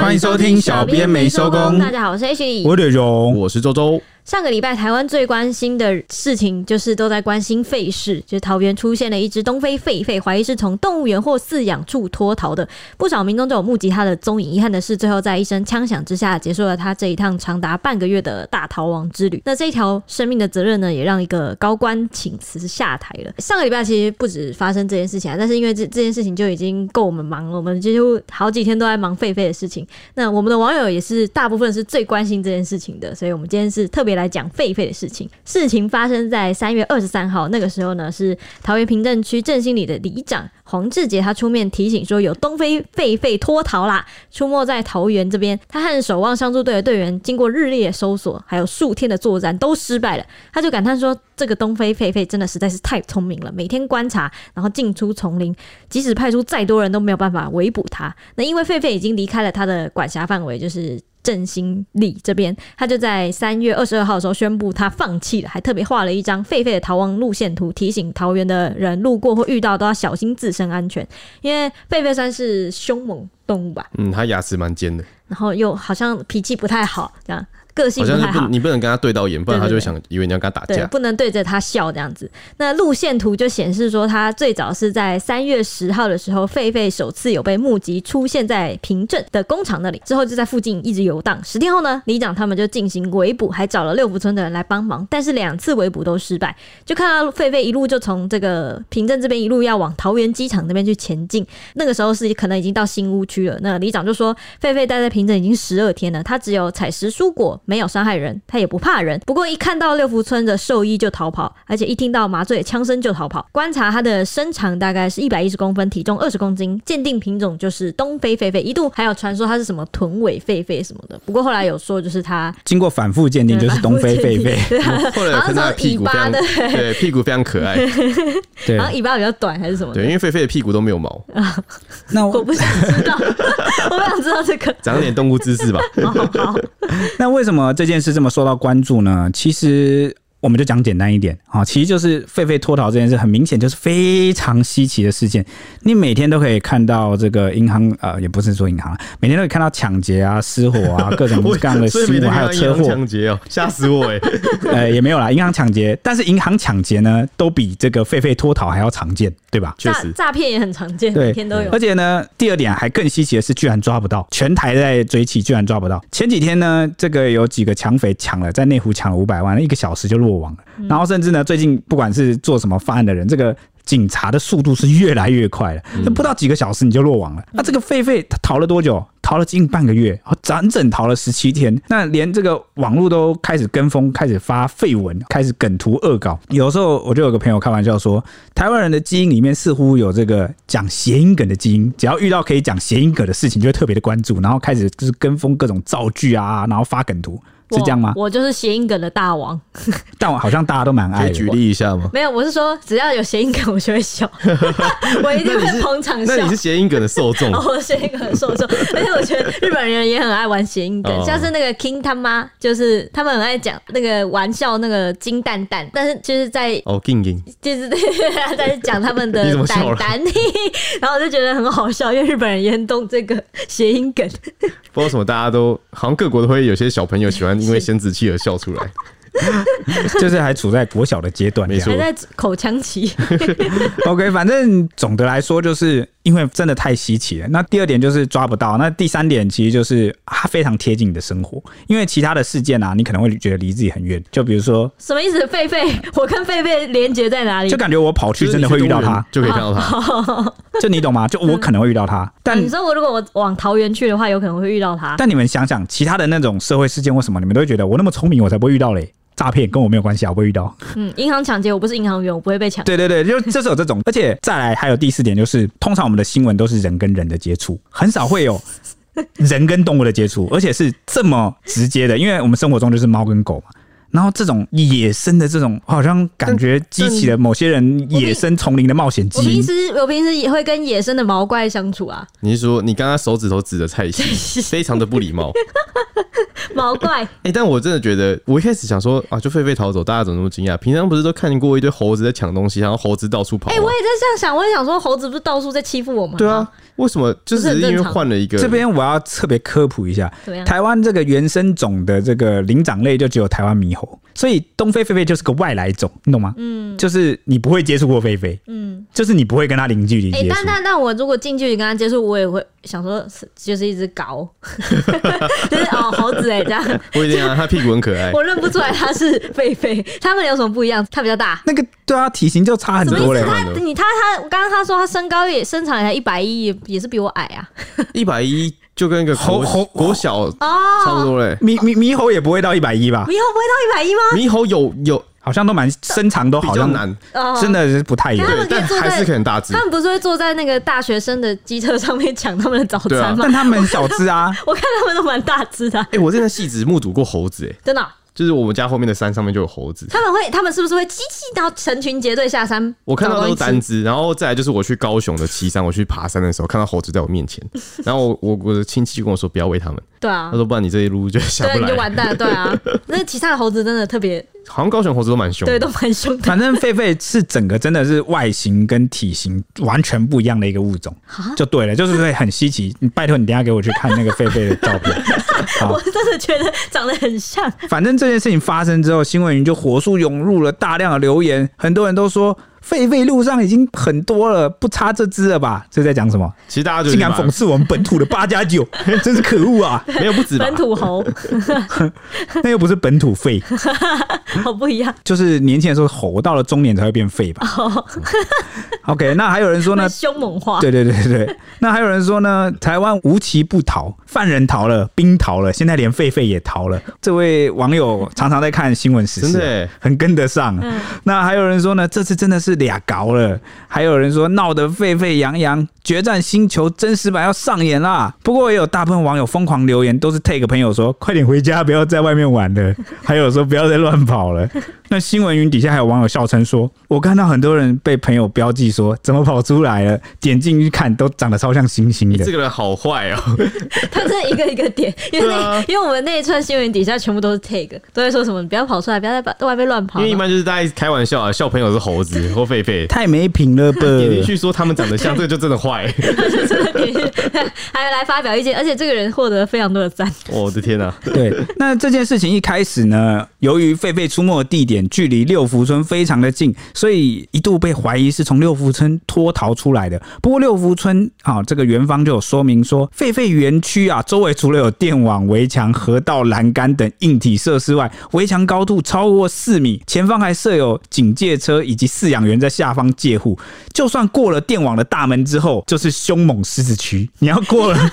欢迎收听小编没收工。大家好，我是 H，我是荣，我是周周。上个礼拜，台湾最关心的事情就是都在关心狒事，就是桃园出现了一只东非狒狒，怀疑是从动物园或饲养处脱逃的。不少民众都有目击他的踪影。遗憾的是，最后在一声枪响之下，结束了他这一趟长达半个月的大逃亡之旅。那这一条生命的责任呢，也让一个高官请辞下台了。上个礼拜其实不止发生这件事情啊，但是因为这这件事情就已经够我们忙了，我们几乎好几天都在忙狒狒的事情。那我们的网友也是大部分是最关心这件事情的，所以我们今天是特别来来讲狒狒的事情。事情发生在三月二十三号，那个时候呢，是桃园平镇区振兴里的里长黄志杰，他出面提醒说有东非狒狒脱逃啦，出没在桃园这边。他和守望相助队的队员经过日夜搜索，还有数天的作战都失败了。他就感叹说，这个东非狒狒真的实在是太聪明了，每天观察，然后进出丛林，即使派出再多人都没有办法围捕他。那因为狒狒已经离开了他的管辖范围，就是。振兴里这边，他就在三月二十二号的时候宣布他放弃了，还特别画了一张狒狒的逃亡路线图，提醒桃园的人路过或遇到都要小心自身安全。因为狒狒算是凶猛动物吧？嗯，它牙齿蛮尖的，然后又好像脾气不太好，这样。个性不太好，好像不，你不能跟他对到眼，不然他就会想以为你要跟他打架。对，不能对着他笑这样子。那路线图就显示说，他最早是在三月十号的时候，狒狒首次有被目击出现在平镇的工厂那里，之后就在附近一直游荡。十天后呢，里长他们就进行围捕，还找了六福村的人来帮忙，但是两次围捕都失败。就看到狒狒一路就从这个平镇这边一路要往桃园机场那边去前进。那个时候是可能已经到新屋区了。那里长就说，狒狒待在平镇已经十二天了，他只有采食蔬果，没有伤害人。他也不怕人，不过一看到六福村的兽医就逃跑，而且一听到麻醉枪声就逃跑。观察他的身长大概是一百一十公分，体重二十公斤，鉴定品种就是东非狒狒，一度还有传说他是什么臀尾狒狒什么的。不过后来有说就是他经过反复鉴定就是东非狒狒，后来看他的屁股非常对，屁股非常可爱，对，然后尾巴比较短还是什么？对，因为狒狒的屁股都没有毛啊。那我，我不想知道，我不想知道这个，长点动物知识吧。好，好，那为什么那么这件事这么受到关注呢？其实。我们就讲简单一点啊，其实就是狒狒脱逃这件事，很明显就是非常稀奇的事件。你每天都可以看到这个银行，呃，也不是说银行，每天都可以看到抢劫啊、失火啊，各种各样的新闻，还有车祸、抢劫哦，吓死我哎！呃，也没有啦，银行抢劫，但是银行抢劫呢，都比这个狒狒脱逃还要常见，对吧？确实，诈骗也很常见，每天都有。而且呢，第二点还更稀奇的是，居然抓不到，全台在追起，居然抓不到。前几天呢，这个有几个抢匪抢了，在内湖抢了五百万，一个小时就落网了，然后。甚至呢，最近不管是做什么犯案的人，这个警察的速度是越来越快了。那不到几个小时你就落网了。那这个狒狒他逃了多久？逃了近半个月，整整逃了十七天。那连这个网络都开始跟风，开始发废文，开始梗图恶搞。有时候我就有个朋友开玩笑说，台湾人的基因里面似乎有这个讲谐音梗的基因，只要遇到可以讲谐音梗的事情，就会特别的关注，然后开始就是跟风各种造句啊，然后发梗图。是这样吗？我，就是谐音梗的大王，但我好像大家都蛮爱。可以举例一下吗？没有，我是说只要有谐音梗，我就会笑，我一定会捧场笑。那你是谐音梗的受众？我 谐音梗的受众，而且我觉得日本人也很爱玩谐音梗，像是那个 King 他妈，就是他们很爱讲那个玩笑，那个金蛋蛋，但是就是在哦 King King，就是在讲他们的蛋蛋，然后我就觉得很好笑，因为日本人也很懂这个谐音梗。不知道为什么，大家都好像各国都会有些小朋友喜欢。因为生殖器而笑出来，就是还处在国小的阶段，没错，还在口腔期。OK，反正总的来说就是。因为真的太稀奇了。那第二点就是抓不到。那第三点其实就是它非常贴近你的生活。因为其他的事件啊，你可能会觉得离自己很远。就比如说，什么意思？狒狒，我跟狒狒连接在哪里？就感觉我跑去真的会遇到它，就可以看到它。就你懂吗？就我可能会遇到它。嗯、但你说我如果我往桃园去的话，有可能会遇到它。但你们想想，其他的那种社会事件，或什么你们都会觉得我那么聪明，我才不会遇到嘞？诈骗跟我没有关系啊，我不会遇到。嗯，银行抢劫，我不是银行员，我不会被抢。对对对，就就是有这种，而且再来还有第四点，就是通常我们的新闻都是人跟人的接触，很少会有 人跟动物的接触，而且是这么直接的，因为我们生活中就是猫跟狗嘛。然后这种野生的这种，好像感觉激起了某些人野生丛林的冒险基因。我平时我平时也会跟野生的毛怪相处啊。你是说你刚刚手指头指着蔡西，非常的不礼貌。毛怪，哎、欸，但我真的觉得，我一开始想说啊，就狒狒逃走，大家怎么那么惊讶？平常不是都看过一堆猴子在抢东西，然后猴子到处跑？哎、欸，我也在这样想，我也想说，猴子不是到处在欺负我们？对啊，为什么？就是因为换了一个。这边我要特别科普一下，台湾这个原生种的这个灵长类就只有台湾猕猴，所以东非狒狒就是个外来种，你懂吗？嗯，就是你不会接触过狒狒，嗯，就是你不会跟它零距离接触。但但但我如果近距离跟它接触，我也会想说，就是一只狗，就是哦猴子哎、欸，这样 不一定啊，它屁股很可爱，我认不出来它是狒狒，它们有什么不一样？它比较大，那个对啊，体型就差很多嘞。他你他他刚刚他说他身高也身长也才一百一，也也是比我矮啊，一百一。就跟一个猴猴国小哦差不多嘞，猕猕猕猴也不会到一百一吧？猕猴不会到一百一吗？猕猴有有好像都蛮身长都好像难，真的是不太一样。但还是可能大只。他们不是会坐在那个大学生的机车上面抢他们的早餐吗？但他们很小只啊，我看他们都蛮大只的。哎，我真的细致目睹过猴子，哎，真的。就是我们家后面的山上面就有猴子，他们会，他们是不是会机器到成群结队下山？我看到都是单只，然后再来就是我去高雄的旗山，我去爬山的时候看到猴子在我面前，然后我我我的亲戚跟我说不要喂他们，对啊，他说不然你这一路就下不来，对，你就完蛋了，对啊，那其他的猴子真的特别，好像高雄猴子都蛮凶，对，都蛮凶的。反正狒狒是整个真的是外形跟体型完全不一样的一个物种，就对了，就是会很稀奇。你拜托你等下给我去看那个狒狒的照片，我真的觉得长得很像。反正这件事情发生。之后，新闻云就火速涌入了大量的留言，很多人都说狒狒路上已经很多了，不差这只了吧？这在讲什么？其实大家就竟然讽刺我们本土的八加九，真是可恶啊！没有不止本土猴，那又不是本土狒，好不一样。就是年轻的时候猴，到了中年才会变狒吧？OK，那还有人说呢？凶猛化。对对对对，那还有人说呢？台湾无奇不逃，犯人逃了，兵逃了，现在连狒狒也逃了。这位网友常常在看新闻时事，真的很跟得上。嗯、那还有人说呢？这次真的是。是俩搞了，还有人说闹得沸沸扬扬，决战星球真实版要上演啦。不过也有大部分网友疯狂留言，都是 take 朋友说快点回家，不要在外面玩了。还有说不要再乱跑了。那新闻云底下还有网友笑称说，我看到很多人被朋友标记说怎么跑出来了，点进去看都长得超像猩猩的。这个人好坏哦，他是一个一个点，因为、啊、因为我们那一串新闻底下全部都是 take，都在说什么不要跑出来，不要在外面乱跑。因为一般就是大家开玩笑啊，笑朋友是猴子 或。狒狒太没品了吧？点进去说他们长得像，这个就真的坏。真的点进去，还有来发表意见，而且这个人获得了非常多的赞。我的天哪！对，那这件事情一开始呢，由于狒狒出没的地点距离六福村非常的近，所以一度被怀疑是从六福村脱逃出来的。不过六福村啊，这个园方就有说明说，狒狒园区啊，周围除了有电网、围墙、河道、栏杆等硬体设施外，围墙高度超过四米，前方还设有警戒车以及饲养员在下方戒护，就算过了电网的大门之后，就是凶猛狮子区。你要过了，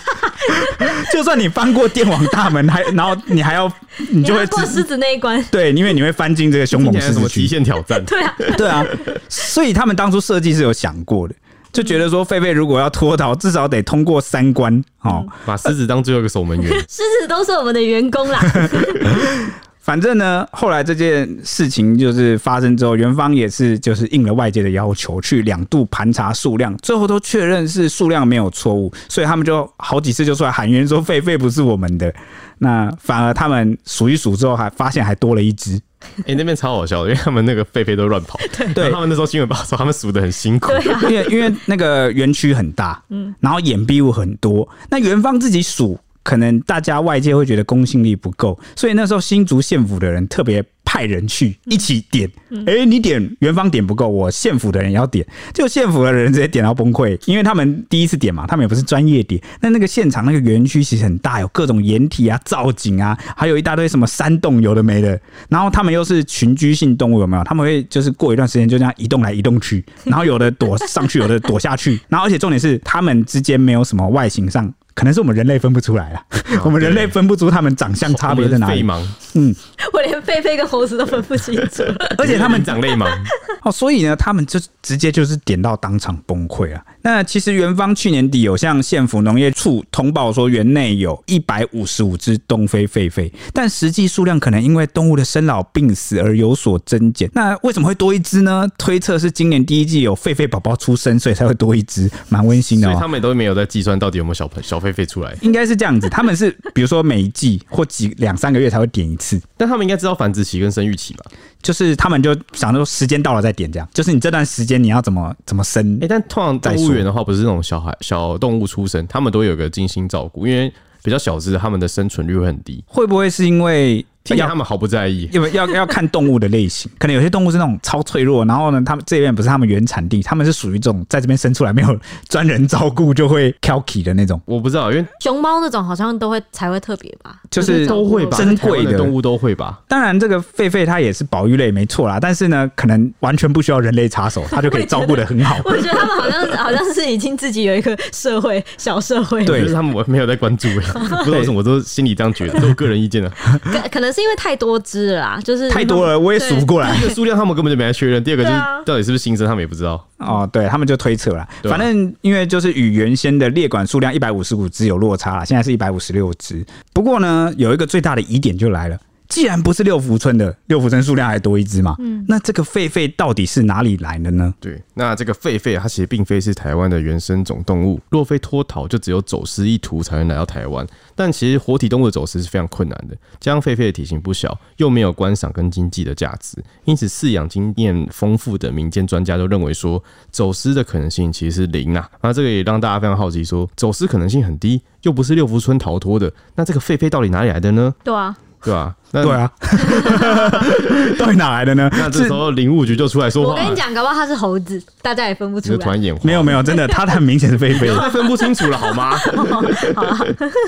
就算你翻过电网大门，还然后你还要，你就会过狮子那一关。对，因为你会翻进这个凶猛狮子区。极限挑战。对啊，对啊。所以他们当初设计是有想过的，就觉得说狒狒如果要脱逃，至少得通过三关哦，把狮子当最后一个守门员。狮子都是我们的员工啦。反正呢，后来这件事情就是发生之后，元方也是就是应了外界的要求，去两度盘查数量，最后都确认是数量没有错误，所以他们就好几次就出来喊冤说狒狒不是我们的。那反而他们数一数之后，还发现还多了一只。哎、欸，那边超好笑的，因为他们那个狒狒都乱跑。对，他们那时候新闻报说他们数得很辛苦，啊、因为因为那个园区很大，嗯，然后掩蔽物很多，那元芳自己数。可能大家外界会觉得公信力不够，所以那时候新竹县府的人特别派人去一起点。哎、欸，你点元芳点不够，我县府的人也要点。就县府的人直接点到崩溃，因为他们第一次点嘛，他们也不是专业点。那那个现场那个园区其实很大，有各种掩体啊、造景啊，还有一大堆什么山洞，有的没的。然后他们又是群居性动物，有没有？他们会就是过一段时间就这样移动来移动去，然后有的躲上去，有的躲下去。然后而且重点是，他们之间没有什么外形上。可能是我们人类分不出来了，我们人类分不出他们长相差别在哪里。嗯，我连狒狒跟猴子都分不清楚。而且他们长类盲 哦，所以呢，他们就直接就是点到当场崩溃啊。那其实园方去年底有向县府农业处通报说，园内有一百五十五只东非狒狒，但实际数量可能因为动物的生老病死而有所增减。那为什么会多一只呢？推测是今年第一季有狒狒宝宝出生，所以才会多一只，蛮温馨的哦。所以他们都没有在计算到底有没有小朋小狒狒出来，应该是这样子。他们是比如说每一季或几两三个月才会点一次，但他们应该知道繁殖期跟生育期吧？就是他们就想说时间到了再点，这样。就是你这段时间你要怎么怎么生？哎、欸，但通常动物园的话，不是那种小孩小动物出生，他们都有个精心照顾，因为比较小只，他们的生存率会很低。会不会是因为？要他们毫不在意，因为要要看动物的类型，可能有些动物是那种超脆弱，然后呢，他们这边不是他们原产地，他们是属于这种在这边生出来没有专人照顾就会挑剔的那种。我不知道，因为熊猫那种好像都会才会特别吧，就是都会吧，珍贵的动物都会吧。当然，这个狒狒它也是保育类没错啦，但是呢，可能完全不需要人类插手，它就可以照顾的很好。我觉得他们好像好像是已经自己有一个社会小社会，对，就 是他们我没有在关注，不知道为什么我都心里这样觉得，都是个人意见了。可可能是因为太多只。了啦，就是太多了，我也数不过来。第一个数量他们根本就没来确认，第二个就是到底是不是新生，他们也不知道。哦，对，他们就推测了。反正因为就是与原先的列管数量一百五十五只有落差了，现在是一百五十六只。不过呢，有一个最大的疑点就来了。既然不是六福村的，六福村数量还多一只嘛？嗯，那这个狒狒到底是哪里来的呢？对，那这个狒狒它其实并非是台湾的原生种动物，若非脱逃，就只有走私一途才能来到台湾。但其实活体动物的走私是非常困难的，加上狒狒的体型不小，又没有观赏跟经济的价值，因此饲养经验丰富的民间专家都认为说，走私的可能性其实是零啊。那这个也让大家非常好奇说，说走私可能性很低，又不是六福村逃脱的，那这个狒狒到底哪里来的呢？对啊。对吧？对啊，到底哪来的呢？那这时候林务局就出来说话。我跟你讲，搞不好他是猴子，大家也分不出来。突然眼花，没有没有，真的，他很明显是狒狒，他分不清楚了，好吗？好啊。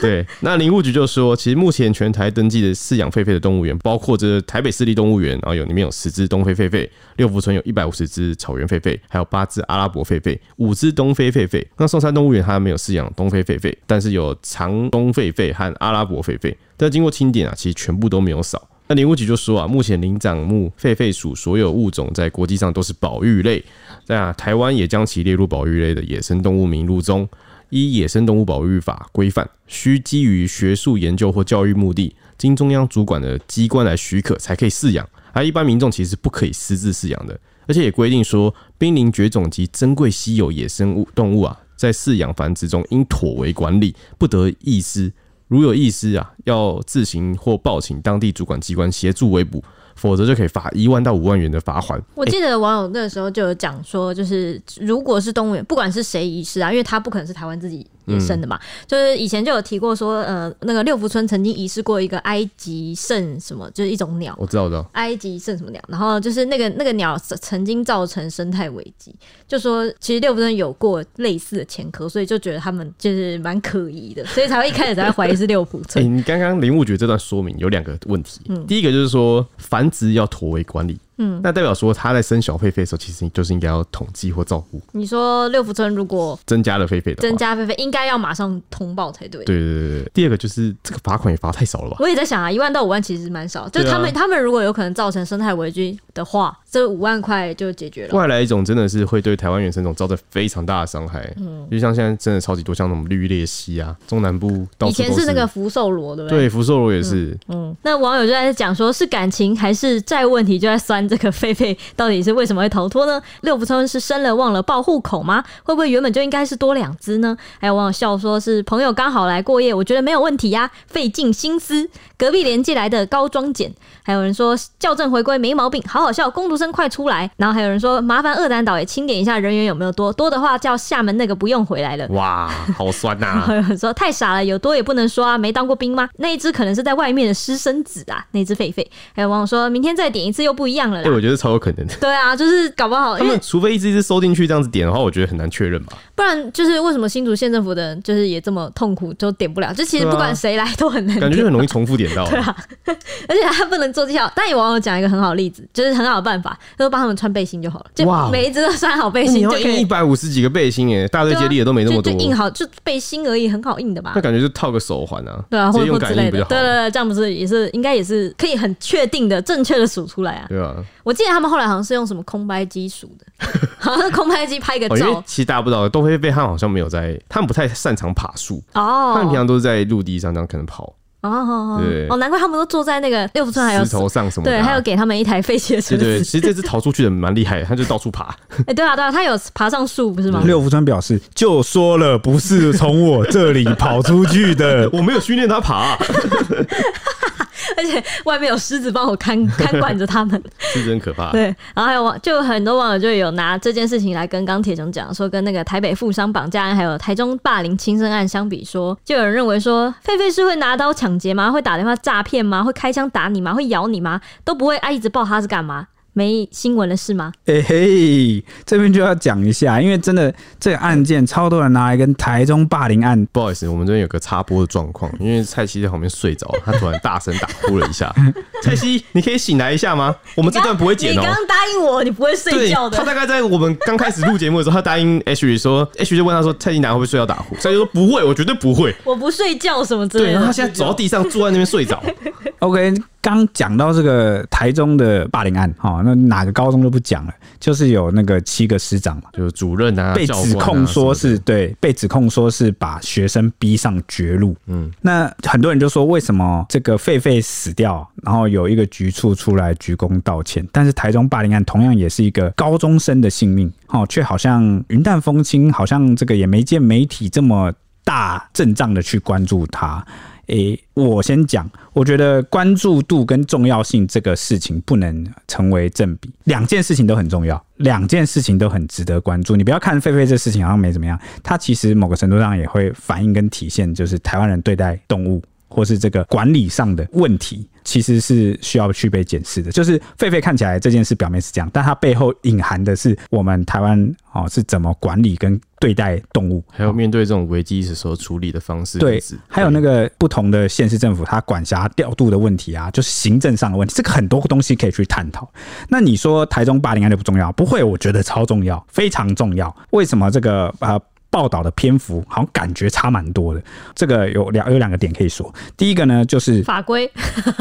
对，那林务局就说，其实目前全台登记的饲养狒狒的动物园，包括这台北市立动物园，然后有里面有十只东非狒狒，六福村有一百五十只草原狒狒，还有八只阿拉伯狒狒，五只东非狒狒。那松山动物园它没有饲养东非狒狒，但是有长东狒狒和阿拉伯狒狒。但经过清点啊，其实全部都没有少。那林务局就说啊，目前灵长目狒狒属所有物种在国际上都是保育类，在台湾也将其列入保育类的野生动物名录中，依野生动物保育法规范，需基于学术研究或教育目的，经中央主管的机关来许可才可以饲养，而一般民众其实不可以私自饲养的。而且也规定说，濒临绝种及珍贵稀有野生物动物啊，在饲养繁殖中应妥为管理，不得遗失。如有遗失啊，要自行或报请当地主管机关协助围捕，否则就可以罚一万到五万元的罚款。我记得网友那时候就有讲说，就是如果是动物园，不管是谁遗失啊，因为他不可能是台湾自己。野生的嘛，就是以前就有提过说，呃，那个六福村曾经遗失过一个埃及圣什么，就是一种鸟，我知道，我知道，埃及圣什么鸟，然后就是那个那个鸟曾经造成生态危机，就说其实六福村有过类似的前科，所以就觉得他们就是蛮可疑的，所以才会一开始才会怀疑是六福村。欸，你刚刚林务局这段说明有两个问题，嗯，第一个就是说繁殖要妥为管理。嗯，那代表说他在生小狒狒的时候，其实你就是应该要统计或照顾。你说六福村如果增加了狒狒的，增加狒狒应该要马上通报才对。对对对对。第二个就是这个罚款也罚太少了吧？我也在想啊，一万到五万其实蛮少，就他们、啊、他们如果有可能造成生态危机的话，这五万块就解决了。外来一种真的是会对台湾原生种造成非常大的伤害。嗯，就像现在真的超级多，像那种绿鬣蜥啊，中南部。以前是那个福寿螺，对不对？对，福寿螺也是嗯。嗯，那网友就在讲说，是感情还是债务问题，就在酸这个狒狒。到底是为什么会逃脱呢？六福村是生了忘了报户口吗？会不会原本就应该是多两只呢？还有网友笑说，是朋友刚好来过夜，我觉得没有问题呀、费尽心思，隔壁连寄来的高装简。还有人说校正回归没毛病，好好笑，工读生快出来。然后还有人说麻烦二胆岛也清点一下人员有没有多，多的话叫厦门那个不用回来了。哇，好酸呐、啊！还有人说太傻了，有多也不能说啊，没当过兵吗？那一只可能是在外面的私生子啊，那只狒狒。还有网友说明天再点一次又不一样了啦。对，我觉得超有可能的。对啊，就是搞不好他们除非一只一只收进去这样子点的话，我觉得很难确认吧。不然就是为什么新竹县政府的人就是也这么痛苦，就点不了？就其实不管谁来都很难，感觉就很容易重复点到。对啊，而且他不能。做技巧。但有网友讲一个很好的例子，就是很好的办法，就是帮他们穿背心就好了，就每一只都穿好背心就可以。你要印一百五十几个背心，耶，大队接力也都没那么多，就印好就背心而已，很好印的吧？那感觉就套个手环啊，对啊，或者用感应比较好。对对对，这样不是也是应该也是可以很确定的、正确的数出来啊？对啊，我记得他们后来好像是用什么空拍机数的，好像是空拍机拍个 照。哦、其实大家不知道，东非狒狒他们好像没有在，他们不太擅长爬树哦，他们平常都是在陆地上这样可能跑。哦，对，哦，难怪他们都坐在那个六福村，还有石头上什么的，对，还有给他们一台废弃的车子。对对，其实这只逃出去的蛮厉害的，他就到处爬。哎，对啊，对啊，他有爬上树，不是吗？六福村表示，就说了不是从我这里跑出去的，我没有训练他爬。而且外面有狮子帮我看 看管着他们，狮子很可怕。对，然后还有网，就很多网友就有拿这件事情来跟钢铁熊讲，说跟那个台北富商绑架案还有台中霸凌轻生案相比说，说就有人认为说，狒狒是会拿刀抢劫吗？会打电话诈骗吗？会开枪打你吗？会咬你吗？都不会，啊，一直抱他是干嘛？没新闻了是吗？哎嘿，这边就要讲一下，因为真的这个案件超多人拿来跟台中霸凌案。不好意思，我们这边有个插播的状况，因为蔡西在旁边睡着，他突然大声打呼了一下。蔡西，你可以醒来一下吗？我们这段不会剪哦。你刚刚答应我，你不会睡觉的。他大概在我们刚开始录节目的时候，他答应 H 说，H 就问他说，蔡西，哪会不会睡觉打呼？蔡西说不会，我绝对不会，我不睡觉什么之类的。对，然后他现在走到地上，坐在那边睡着。OK。刚讲到这个台中的霸凌案，哈，那哪个高中就不讲了，就是有那个七个师长嘛，就是主任啊，被指控说是对，被指控说是把学生逼上绝路。嗯，那很多人就说，为什么这个狒狒死掉，然后有一个局处出来鞠躬道歉，但是台中霸凌案同样也是一个高中生的性命，哦，却好像云淡风轻，好像这个也没见媒体这么大阵仗的去关注他。诶、我先讲，我觉得关注度跟重要性这个事情不能成为正比，两件事情都很重要，两件事情都很值得关注。你不要看菲菲这事情好像没怎么样，它其实某个程度上也会反映跟体现，就是台湾人对待动物或是这个管理上的问题。其实是需要去被检视的。就是狒狒看起来这件事表面是这样，但它背后隐含的是我们台湾哦是怎么管理跟对待动物，还有面对这种危机的时候处理的方式。对，还有那个不同的县市政府它管辖调度的问题啊，就是行政上的问题，这个很多东西可以去探讨。那你说台中霸凌案就不重要？不会，我觉得超重要，非常重要。为什么这个呃？报道的篇幅好像感觉差蛮多的，这个有两有两个点可以说。第一个呢，就是法规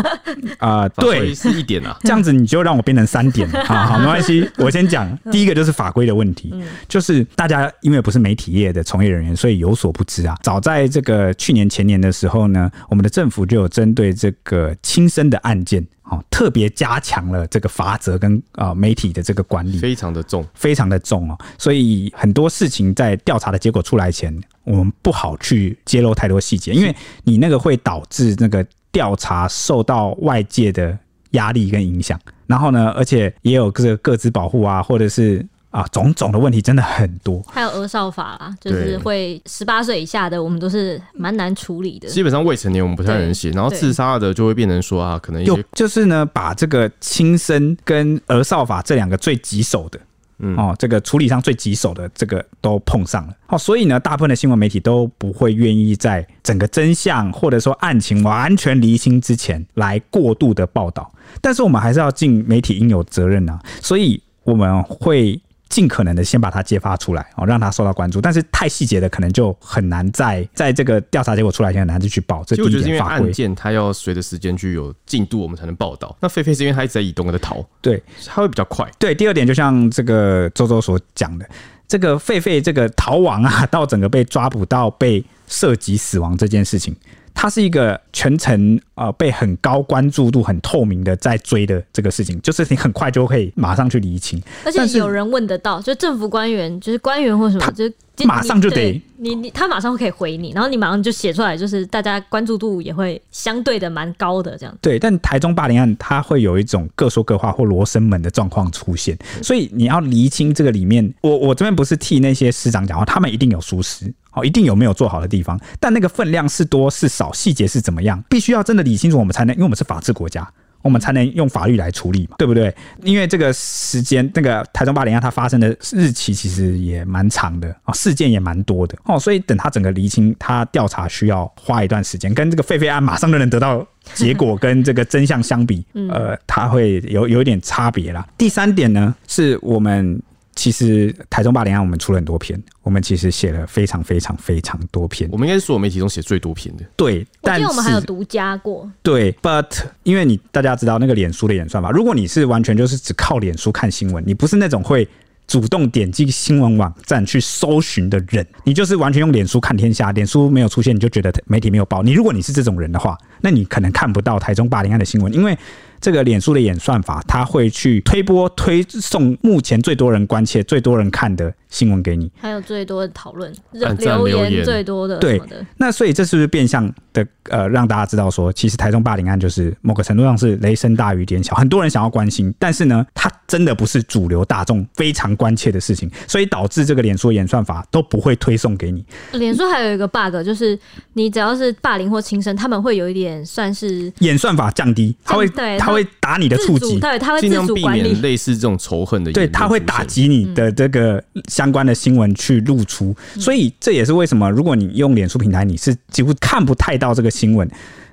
啊、呃，对，是一点啊，这样子你就让我变成三点了。好好，没关系，我先讲。第一个就是法规的问题，就是大家因为不是媒体业的从业人员，所以有所不知啊。早在这个去年前年的时候呢，我们的政府就有针对这个轻生的案件。哦，特别加强了这个罚则跟啊媒体的这个管理，非常的重，非常的重哦。所以很多事情在调查的结果出来前，我们不好去揭露太多细节，因为你那个会导致那个调查受到外界的压力跟影响。然后呢，而且也有这个各自保护啊，或者是。啊，种种的问题真的很多，还有儿少法啦，就是会十八岁以下的，我们都是蛮难处理的。基本上未成年我们不太能写，然后自杀的就会变成说啊，可能有就是呢，把这个轻生跟儿少法这两个最棘手的，嗯哦，这个处理上最棘手的这个都碰上了。哦，所以呢，大部分的新闻媒体都不会愿意在整个真相或者说案情完全厘清之前来过度的报道。但是我们还是要尽媒体应有责任啊，所以我们会。尽可能的先把它揭发出来哦，让它受到关注。但是太细节的可能就很难在在这个调查结果出来前很难去报。这第一点，就是因为案件它要随着时间去有进度，我们才能报道。那狒狒是因为它一直在移动的逃，对，它会比较快。对，第二点就像这个周周所讲的，这个狒狒这个逃亡啊，到整个被抓捕到被涉及死亡这件事情。它是一个全程呃被很高关注度、很透明的在追的这个事情，就是你很快就可以马上去厘清，而且有人问得到，就政府官员，就是官员或什么，就。马上就得你你他马上可以回你，然后你马上就写出来，就是大家关注度也会相对的蛮高的这样。对，但台中霸凌案它会有一种各说各话或罗生门的状况出现，所以你要厘清这个里面，我我这边不是替那些师长讲话，他们一定有疏失，哦，一定有没有做好的地方，但那个分量是多是少，细节是怎么样，必须要真的理清楚，我们才能，因为我们是法治国家。我们才能用法律来处理嘛，对不对？因为这个时间，那个台中霸凌案它发生的日期其实也蛮长的啊，事件也蛮多的哦，所以等它整个厘清，它调查需要花一段时间，跟这个狒狒案马上就能得到结果，跟这个真相相比，呃，它会有有一点差别啦。第三点呢，是我们。其实台中霸凌案，我们出了很多篇，我们其实写了非常非常非常多篇。我们应该是所有媒体中写最多篇的。对，但是我们还有独家过。对，but 因为你大家知道那个脸书的演算法，如果你是完全就是只靠脸书看新闻，你不是那种会主动点击新闻网站去搜寻的人，你就是完全用脸书看天下，脸书没有出现你就觉得媒体没有报。你如果你是这种人的话，那你可能看不到台中霸凌案的新闻，因为。这个脸书的演算法，它会去推播推送目前最多人关切、最多人看的新闻给你，还有最多的讨论、留言最多的。对，那所以这是不是变相的呃，让大家知道说，其实台中霸凌案就是某个程度上是雷声大雨点小，很多人想要关心，但是呢，它真的不是主流大众非常关切的事情，所以导致这个脸书演算法都不会推送给你。脸书还有一个 bug，就是你只要是霸凌或轻生，他们会有一点算是演算法降低，它会对。他会打你的触及，对，他会尽量避免类似这种仇恨的，对，他会打击你的这个相关的新闻去露出，嗯、所以这也是为什么，如果你用脸书平台，你是几乎看不太到这个新闻。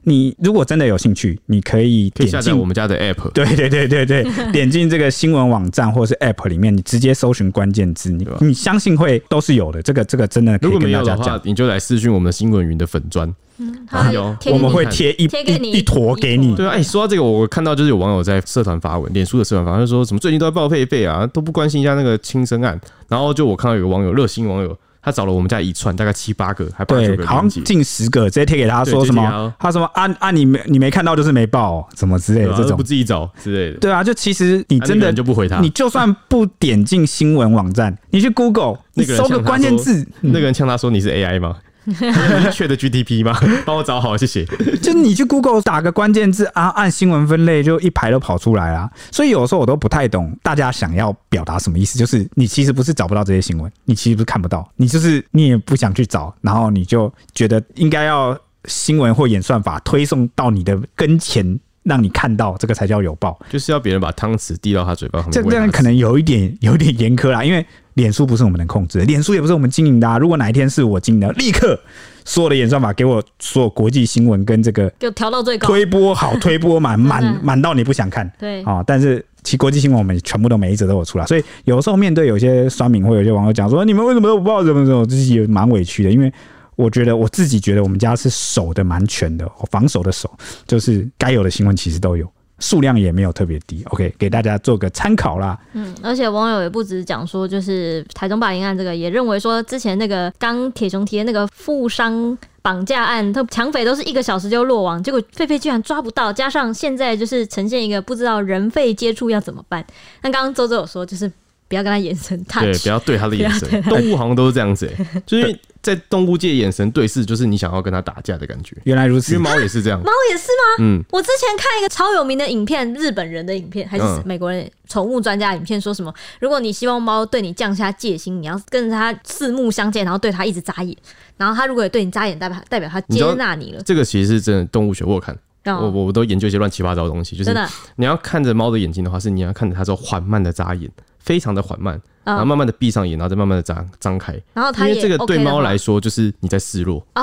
你如果真的有兴趣，你可以点进我们家的 app，对对对对对，点进这个新闻网站或者是 app 里面，你直接搜寻关键字，你你相信会都是有的。这个这个真的可以跟大家讲，如果没有的话，你就来私讯我们的新闻云的粉砖。嗯，好有，我们会贴一贴给你一坨给你。对啊，哎，说到这个，我看到就是有网友在社团发文，脸书的社团发文，他说什么最近都在报废费啊，都不关心一下那个轻生案。然后就我看到有个网友，热心网友，他找了我们家一串，大概七八个，还八九个，好像近十个，直接贴给他说什么，他。什么啊啊，你没你没看到就是没报，什么之类的这种，不自己找之类的。对啊，就其实你真的就不回他，你就算不点进新闻网站，你去 Google，你搜个关键字，那个人呛他说你是 AI 吗？确的 GDP 吗？帮我找好，谢谢。就你去 Google 打个关键字啊，按新闻分类，就一排都跑出来啊。所以有时候我都不太懂大家想要表达什么意思。就是你其实不是找不到这些新闻，你其实不是看不到，你就是你也不想去找，然后你就觉得应该要新闻或演算法推送到你的跟前，让你看到这个才叫有报。就是要别人把汤匙递到他嘴巴旁边。这这样可能有一点 有一点严苛啦，因为。脸书不是我们能控制的，脸书也不是我们经营的啊。如果哪一天是我经营的，立刻所有的演算法给我所有国际新闻跟这个就调到最高，推播好，推播满满 满到你不想看。对啊，但是其国际新闻我们全部都每一则都有出来，所以有时候面对有些酸民或有些网友讲说，你们为什么都不报什么什么，自己也蛮委屈的，因为我觉得我自己觉得我们家是守的蛮全的，防守的守，就是该有的新闻其实都有。数量也没有特别低，OK，给大家做个参考啦。嗯，而且网友也不止讲说，就是台中霸凌案这个，也认为说之前那个刚铁雄提的那个富商绑架案，他抢匪都是一个小时就落网，结果狒狒居然抓不到，加上现在就是呈现一个不知道人肺接触要怎么办。那刚刚周周有说，就是。不要跟他眼神 touch，对，不要对他的眼神。动物好像都是这样子，欸，就是在动物界眼神对视，就是你想要跟他打架的感觉。原来如此，因为猫也是这样。猫也是吗？嗯，我之前看一个超有名的影片，日本人的影片还是美国人宠物专家影片，说什么？如果你希望猫对你降下戒心，你要跟着它四目相见，然后对它一直眨眼，然后它如果也对你眨眼，代表代表它接纳你了。这个其实是真的动物学，我有看。我我我都研究一些乱七八糟的东西，就是你要看着猫的眼睛的话，是你要看着它之后缓慢的眨眼，非常的缓慢。然后慢慢的闭上眼，然后再慢慢的张张开。然后它因为这个对猫来说，就是你在示弱。哦，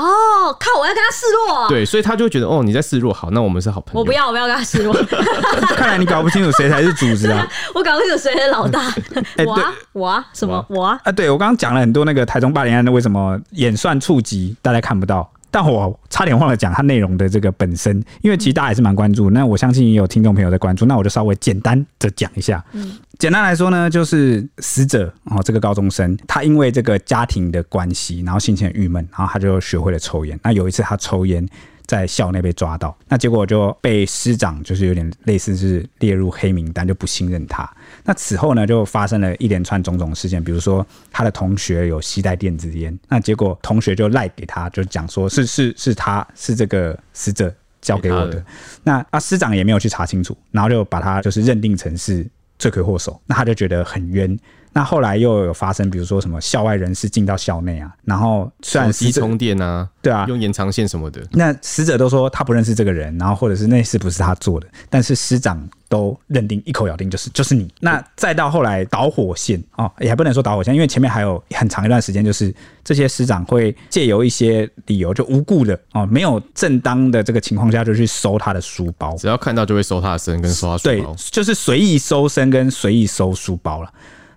靠！我要跟它示弱。对，所以它就会觉得哦，你在示弱，好，那我们是好朋友。我不要，我不要跟它示弱。看来你搞不清楚谁才是主子啊！我搞不清楚谁是老大。我啊，我啊，什么我啊？啊，对，我刚刚讲了很多那个台中霸凌案的为什么演算触及大家看不到。但我差点忘了讲它内容的这个本身，因为其实大家还是蛮关注。那我相信也有听众朋友在关注，那我就稍微简单的讲一下。嗯，简单来说呢，就是死者哦，这个高中生，他因为这个家庭的关系，然后心情很郁闷，然后他就学会了抽烟。那有一次他抽烟。在校内被抓到，那结果就被师长就是有点类似，是列入黑名单，就不信任他。那此后呢，就发生了一连串种种事件，比如说他的同学有携带电子烟，那结果同学就赖给他，就讲说是是是他是这个死者交给我的。的那啊师长也没有去查清楚，然后就把他就是认定成是罪魁祸首，那他就觉得很冤。那后来又有发生，比如说什么校外人士进到校内啊，然后虽然手机充电啊，对啊，用延长线什么的，那死者都说他不认识这个人，然后或者是那事不是他做的，但是师长都认定一口咬定就是就是你。那再到后来导火线哦，也还不能说导火线，因为前面还有很长一段时间，就是这些师长会借由一些理由就无故的哦，没有正当的这个情况下就去搜他的书包，只要看到就会搜他的身跟搜他书包，对，就是随意搜身跟随意搜书包了。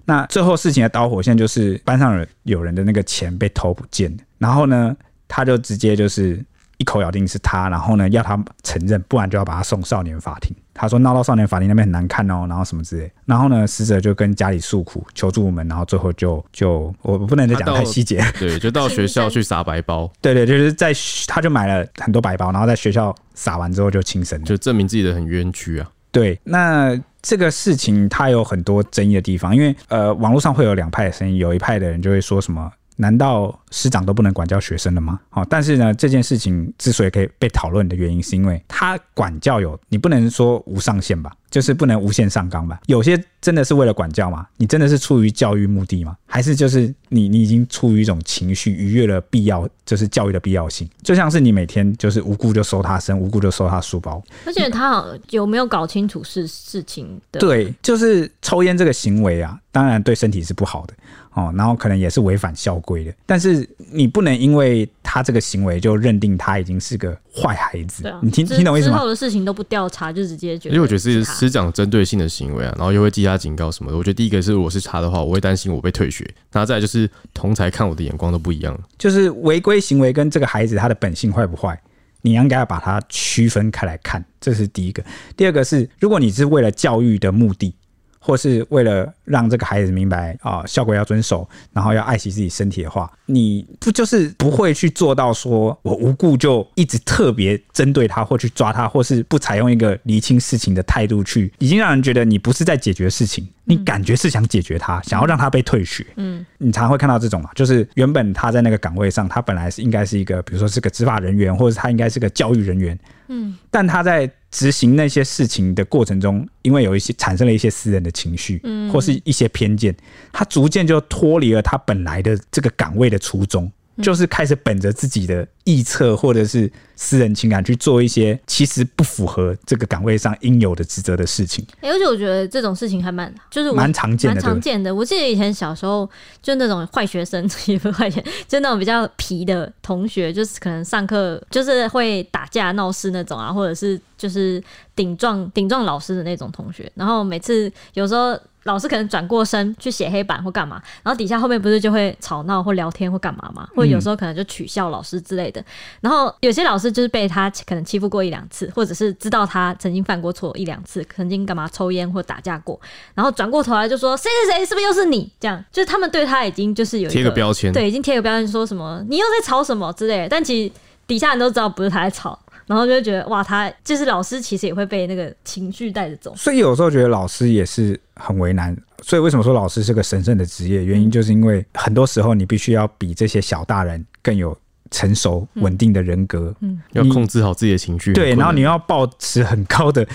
那最后事情的导火线就是班上有有人的那个钱被偷不见了，然后呢，他就直接就是一口咬定是他，然后呢要他承认，不然就要把他送少年法庭。他说闹到少年法庭那边很难看哦，然后什么之类。然后呢，死者就跟家里诉苦求助无门，然后最后就就我不能再讲太细节，对，就到学校去撒白包。对对，就是在他就买了很多白包，然后在学校撒完之后就轻生，就证明自己的很冤屈啊。对，那。这个事情它有很多争议的地方，因为呃，网络上会有两派的声音，有一派的人就会说什么。难道师长都不能管教学生了吗？好，但是呢，这件事情之所以可以被讨论的原因，是因为他管教有你不能说无上限吧，就是不能无限上纲吧？有些真的是为了管教吗？你真的是出于教育目的吗？还是就是你你已经出于一种情绪逾越了必要，就是教育的必要性？就像是你每天就是无故就收他身，无故就收他书包，而且他好有没有搞清楚事事情的？对，就是抽烟这个行为啊，当然对身体是不好的。哦，然后可能也是违反校规的，但是你不能因为他这个行为就认定他已经是个坏孩子。对啊，你听听懂意思吗？之后的事情都不调查就直接觉得，因为我觉得是师长针对性的行为啊，然后又会记下警告什么的。我觉得第一个是，如果是查的话，我会担心我被退学。然后再就是同才看我的眼光都不一样，就是违规行为跟这个孩子他的本性坏不坏，你应该要把它区分开来看，这是第一个。第二个是，如果你是为了教育的目的。或是为了让这个孩子明白啊，校规要遵守，然后要爱惜自己身体的话，你不就是不会去做到说我无故就一直特别针对他，或去抓他，或是不采用一个厘清事情的态度去，已经让人觉得你不是在解决事情，你感觉是想解决他，想要让他被退学。嗯，你常常会看到这种嘛，就是原本他在那个岗位上，他本来是应该是一个，比如说是个执法人员，或者他应该是个教育人员。嗯，但他在执行那些事情的过程中，因为有一些产生了一些私人的情绪，嗯，或是一些偏见，他逐渐就脱离了他本来的这个岗位的初衷。就是开始本着自己的臆测或者是私人情感去做一些其实不符合这个岗位上应有的职责的事情。哎而且我觉得这种事情还蛮就是蛮常见的，蛮常见的。我记得以前小时候就那种坏学生 也不是坏学，就那种比较皮的同学，就是可能上课就是会打架闹事那种啊，或者是就是顶撞顶撞老师的那种同学。然后每次有时候。老师可能转过身去写黑板或干嘛，然后底下后面不是就会吵闹或聊天或干嘛嘛，或者有时候可能就取笑老师之类的。然后有些老师就是被他可能欺负过一两次，或者是知道他曾经犯过错一两次，曾经干嘛抽烟或打架过，然后转过头来就说谁谁谁是不是又是你？这样就是他们对他已经就是有贴个标签，对，已经贴个标签说什么你又在吵什么之类的。但其实底下人都知道不是他在吵。然后就觉得哇，他就是老师，其实也会被那个情绪带着走。所以有时候觉得老师也是很为难。所以为什么说老师是个神圣的职业？原因就是因为很多时候你必须要比这些小大人更有成熟、稳定的人格，嗯，要控制好自己的情绪。对，然后你要保持很高的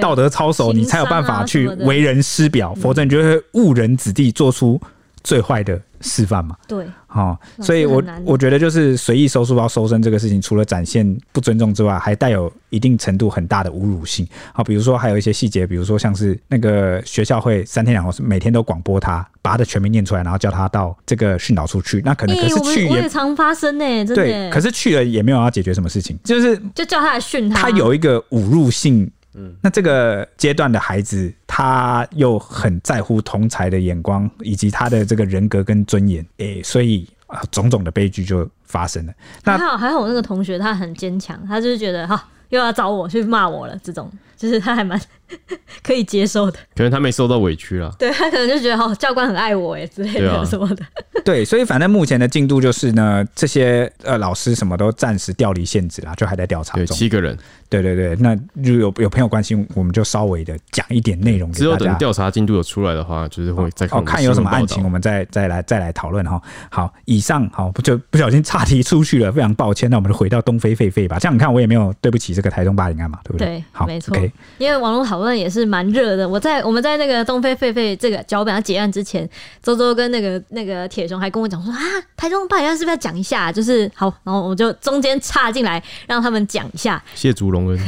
道德操守，你才有办法去为人师表，否则你就会误人子弟，做出最坏的示范嘛。对。好、哦，所以我我觉得就是随意收书包、收身这个事情，除了展现不尊重之外，还带有一定程度很大的侮辱性。好，比如说还有一些细节，比如说像是那个学校会三天两头每天都广播他，把他的全名念出来，然后叫他到这个训导处去。那可能可是去也，也常发生呢，真的。对，可是去了也没有要解决什么事情，就是就叫他来训他。他有一个侮辱性。嗯，那这个阶段的孩子，他又很在乎同才的眼光，以及他的这个人格跟尊严，诶，所以啊，种种的悲剧就发生了。那还好，还好，我那个同学他很坚强，他就是觉得哈，又要找我去骂我了，这种就是他还蛮。可以接受的，可能他没受到委屈了。对，他可能就觉得哦，教官很爱我哎之类的什么的。对，所以反正目前的进度就是呢，这些呃老师什么都暂时调离现职啦，就还在调查中。七个人。对对对，那如果有有朋友关心，我们就稍微的讲一点内容给大家。之后等调查进度有出来的话，就是会再看、哦。看有什么案情，我们再再来再来讨论哈。好，以上好不就不小心岔题出去了，非常抱歉。那我们就回到东非狒狒吧。这样你看，我也没有对不起这个台中八零案嘛，对不对？对，好，没错。因为网络讨论也是蛮热的。我在我们在那个东非狒狒这个脚本要结案之前，周周跟那个那个铁雄还跟我讲说啊，台中八点是不是要讲一下？就是好，然后我就中间插进来让他们讲一下。谢祖龙恩。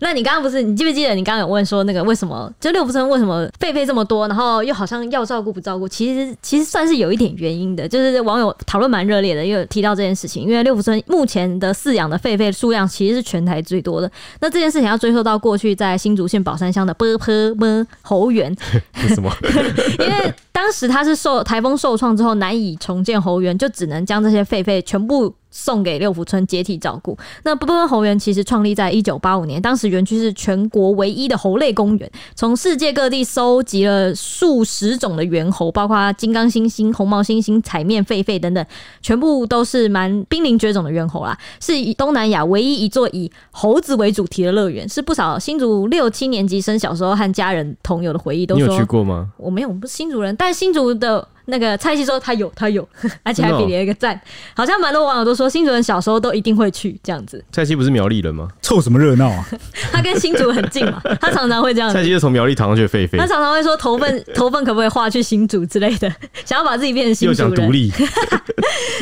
那你刚刚不是你记不记得你刚刚有问说那个为什么就六福村为什么狒狒这么多，然后又好像要照顾不照顾？其实其实算是有一点原因的，就是网友讨论蛮热烈的，因为提到这件事情，因为六福村目前的饲养的狒狒数量其实是全台最多的。那这件事情要追溯到过去在新竹县宝山乡的波泼么猴园，为什么？因为当时他是受台风受创之后难以重建猴园，就只能将这些狒狒全部。送给六福村接替照顾。那波波猴园其实创立在一九八五年，当时园区是全国唯一的猴类公园，从世界各地收集了数十种的猿猴，包括金刚猩猩、红毛猩猩、彩面狒狒等等，全部都是蛮濒临绝种的猿猴啦。是以东南亚唯一一座以猴子为主题的乐园，是不少新竹六七年级生小时候和家人同游的回忆。都说你有去过吗？我没有，我不是新竹人，但新竹的。那个蔡西说他有他有，而且还比了一个赞，好像蛮多网友都说新竹人小时候都一定会去这样子。蔡西不是苗栗人吗？凑什么热闹啊？他跟新竹很近嘛，他常常会这样子。蔡西就从苗栗躺上去狒狒，他常常会说头份头份可不可以划去新竹之类的，想要把自己变成新竹人。又想独立。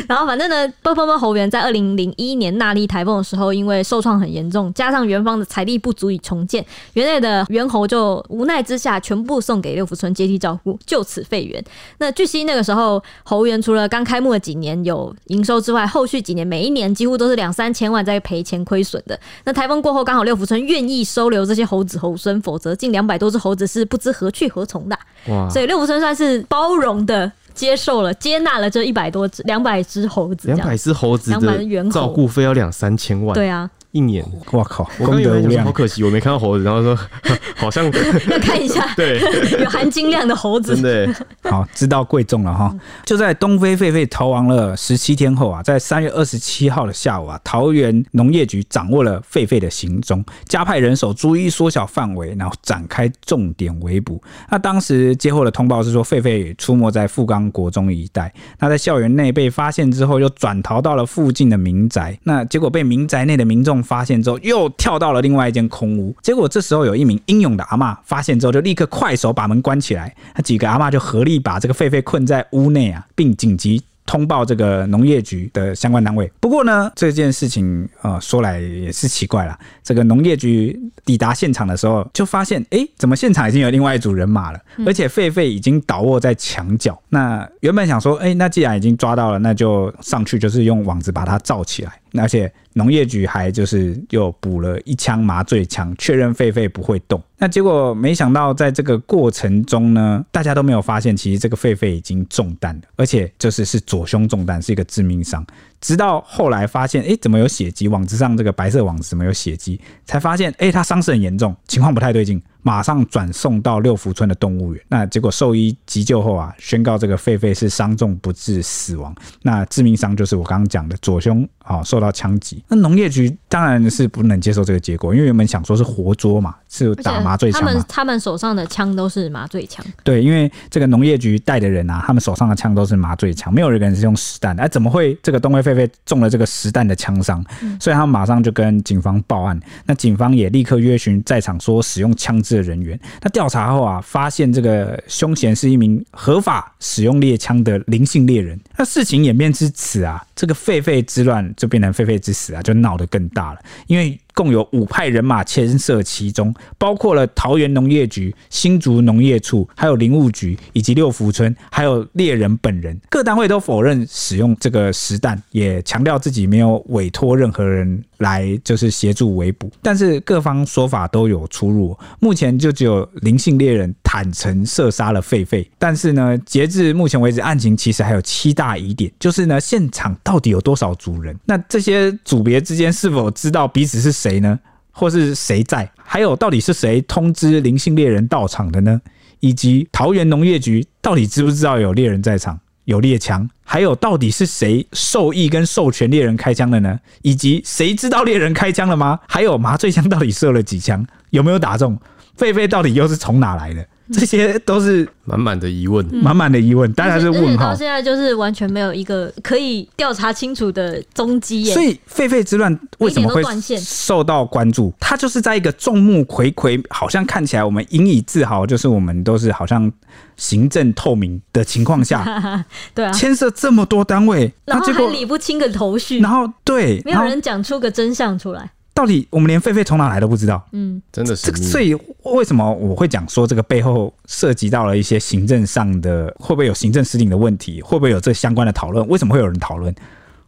然后反正呢，波波么猴园在二零零一年纳莉台风的时候，因为受创很严重，加上园方的财力不足以重建，园内的猿猴就无奈之下全部送给六福村接替照顾，就此废园。那据悉那个时候。猴园除了刚开幕的几年有营收之外，后续几年每一年几乎都是两三千万在赔钱亏损的。那台风过后，刚好六福村愿意收留这些猴子猴孙，否则近两百多只猴子是不知何去何从的。哇！所以六福村算是包容的接受了、接纳了这一百多只、两百只猴子。两百只猴子的照顾费要两三千万。对啊。一年，我靠！我刚以为好可惜，我没看到猴子，然后说 好像要 看一下，对，有含金量的猴子，真的好，知道贵重了哈。就在东非狒狒逃亡了十七天后啊，在三月二十七号的下午啊，桃园农业局掌握了狒狒的行踪，加派人手，逐一缩小范围，然后展开重点围捕。那当时接获的通报是说，狒狒出没在富冈国中一带，那在校园内被发现之后，又转逃到了附近的民宅，那结果被民宅内的民众。发现之后，又跳到了另外一间空屋。结果这时候有一名英勇的阿嬷发现之后，就立刻快手把门关起来。那几个阿嬷就合力把这个狒狒困在屋内啊，并紧急。通报这个农业局的相关单位。不过呢，这件事情呃说来也是奇怪了。这个农业局抵达现场的时候，就发现，哎，怎么现场已经有另外一组人马了？而且狒狒已经倒卧在墙角。那原本想说，哎，那既然已经抓到了，那就上去，就是用网子把它罩起来。而且农业局还就是又补了一枪麻醉枪，确认狒狒不会动。那结果没想到，在这个过程中呢，大家都没有发现，其实这个狒狒已经中弹了，而且就是是左胸中弹，是一个致命伤。直到后来发现，哎，怎么有血迹？网子上这个白色网子怎么有血迹？才发现，哎，他伤势很严重，情况不太对劲，马上转送到六福村的动物园。那结果兽医急救后啊，宣告这个狒狒是伤重不治死亡。那致命伤就是我刚刚讲的左胸啊受到枪击。那农业局当然是不能接受这个结果，因为原本想说是活捉嘛，是打麻醉枪嘛。他们他们手上的枪都是麻醉枪。对，因为这个农业局带的人啊，他们手上的枪都是麻醉枪，没有一个人是用实弹的。哎，怎么会这个东非狒狒狒中了这个实弹的枪伤？所以他们马上就跟警方报案。那警方也立刻约询在场说使用枪支的人员。那调查后啊，发现这个凶嫌是一名合法使用猎枪的林姓猎人。那事情演变至此啊，这个狒狒之乱就变成狒狒之死啊，就闹得更大了，因为。共有五派人马牵涉其中，包括了桃园农业局、新竹农业处，还有林务局以及六福村，还有猎人本人。各单位都否认使用这个实弹，也强调自己没有委托任何人来就是协助围捕。但是各方说法都有出入。目前就只有林姓猎人坦诚射杀了狒狒。但是呢，截至目前为止，案情其实还有七大疑点，就是呢，现场到底有多少组人？那这些组别之间是否知道彼此是？谁呢？或是谁在？还有，到底是谁通知灵性猎人到场的呢？以及桃园农业局到底知不知道有猎人在场，有猎枪？还有，到底是谁授意跟授权猎人开枪的呢？以及谁知道猎人开枪了吗？还有，麻醉枪到底射了几枪？有没有打中？狒狒到底又是从哪来的？这些都是满满的疑问，满满的疑问，大家是问号。到现在就是完全没有一个可以调查清楚的踪迹耶。所以狒狒之乱为什么会受到关注？它就是在一个众目睽睽，好像看起来我们引以自豪，就是我们都是好像行政透明的情况下，对啊，牵涉这么多单位，然后还理不清个头绪，然后对，没有人讲出个真相出来。到底我们连狒狒从哪来都不知道，嗯，真的是这个。所以为什么我会讲说这个背后涉及到了一些行政上的，会不会有行政失灵的问题？会不会有这相关的讨论？为什么会有人讨论？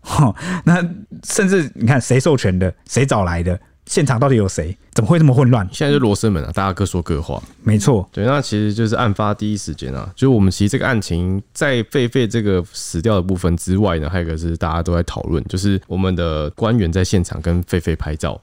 哈，那甚至你看谁授权的，谁找来的？现场到底有谁？怎么会这么混乱？现在就罗生门啊，大家各说各话。没错，对，那其实就是案发第一时间啊，就是我们其实这个案情在狒狒这个死掉的部分之外呢，还有一个是大家都在讨论，就是我们的官员在现场跟狒狒拍照。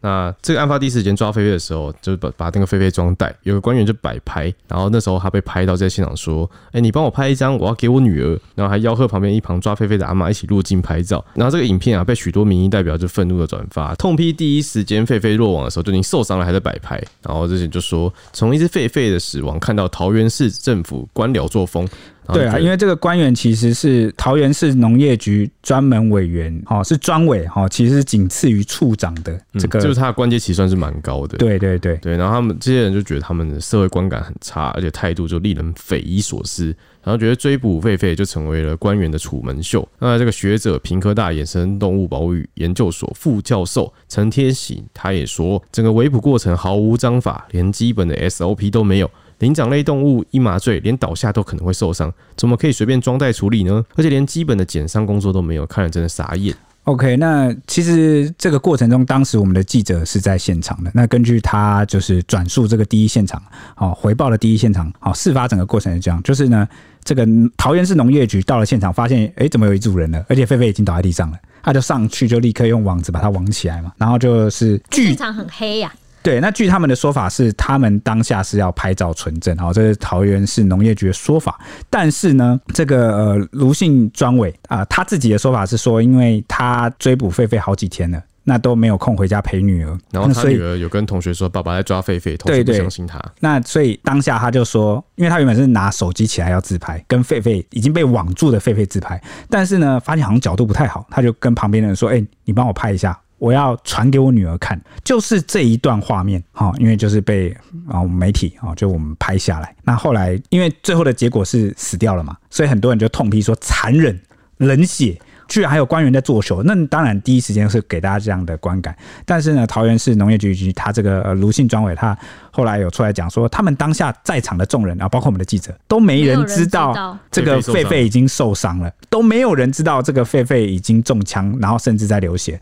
那这个案发第一时间抓菲菲的时候，就把把那个菲菲装袋，有个官员就摆拍，然后那时候他被拍到在现场说：“哎、你帮我拍一张，我要给我女儿。”然后还吆喝旁边一旁抓菲菲的阿嬷一起入镜拍照。然后这个影片啊，被许多民意代表就愤怒的转发，痛批第一时间狒狒落网的时候就已经受伤了，还在摆拍。然后这些就说，从一只狒狒的死亡看到桃园市政府官僚作风。对啊，因为这个官员其实是桃园市农业局专门委员，哦，是专委，哦，其实是仅次于处长的这个，嗯、就是他的官阶其实算是蛮高的。对对对对，然后他们这些人就觉得他们的社会观感很差，而且态度就令人匪夷所思，然后觉得追捕狒狒就成为了官员的楚门秀。那这个学者，平科大野生动物保育研究所副教授陈天喜，他也说，整个围捕过程毫无章法，连基本的 SOP 都没有。灵长类动物一麻醉，连倒下都可能会受伤，怎么可以随便装袋处理呢？而且连基本的检伤工作都没有，看了真的傻眼。OK，那其实这个过程中，当时我们的记者是在现场的。那根据他就是转述这个第一现场，好回报的第一现场，好事发整个过程是这样，就是呢，这个桃园市农业局到了现场，发现哎，怎么有一组人了？而且狒狒已经倒在地上了，他就上去就立刻用网子把它网起来嘛，然后就是现场很黑呀、啊。对，那据他们的说法是，他们当下是要拍照存证，好，这是桃园市农业局的说法。但是呢，这个呃卢姓专委啊，他自己的说法是说，因为他追捕狒狒好几天了，那都没有空回家陪女儿。然后他女儿有跟同学说，爸爸在抓狒狒，同学不相信他。那所以当下他就说，因为他原本是拿手机起来要自拍，跟狒狒已经被网住的狒狒自拍，但是呢，发现好像角度不太好，他就跟旁边的人说：“哎，你帮我拍一下。”我要传给我女儿看，就是这一段画面，哈，因为就是被啊媒体啊就我们拍下来。那后来因为最后的结果是死掉了嘛，所以很多人就痛批说残忍、冷血，居然还有官员在作秀。那当然第一时间是给大家这样的观感。但是呢，桃园市农业局局他这个卢姓专委，他后来有出来讲说，他们当下在场的众人啊，包括我们的记者，都没人知道这个狒狒已经受伤了，都没有人知道这个狒狒已经中枪，然后甚至在流血。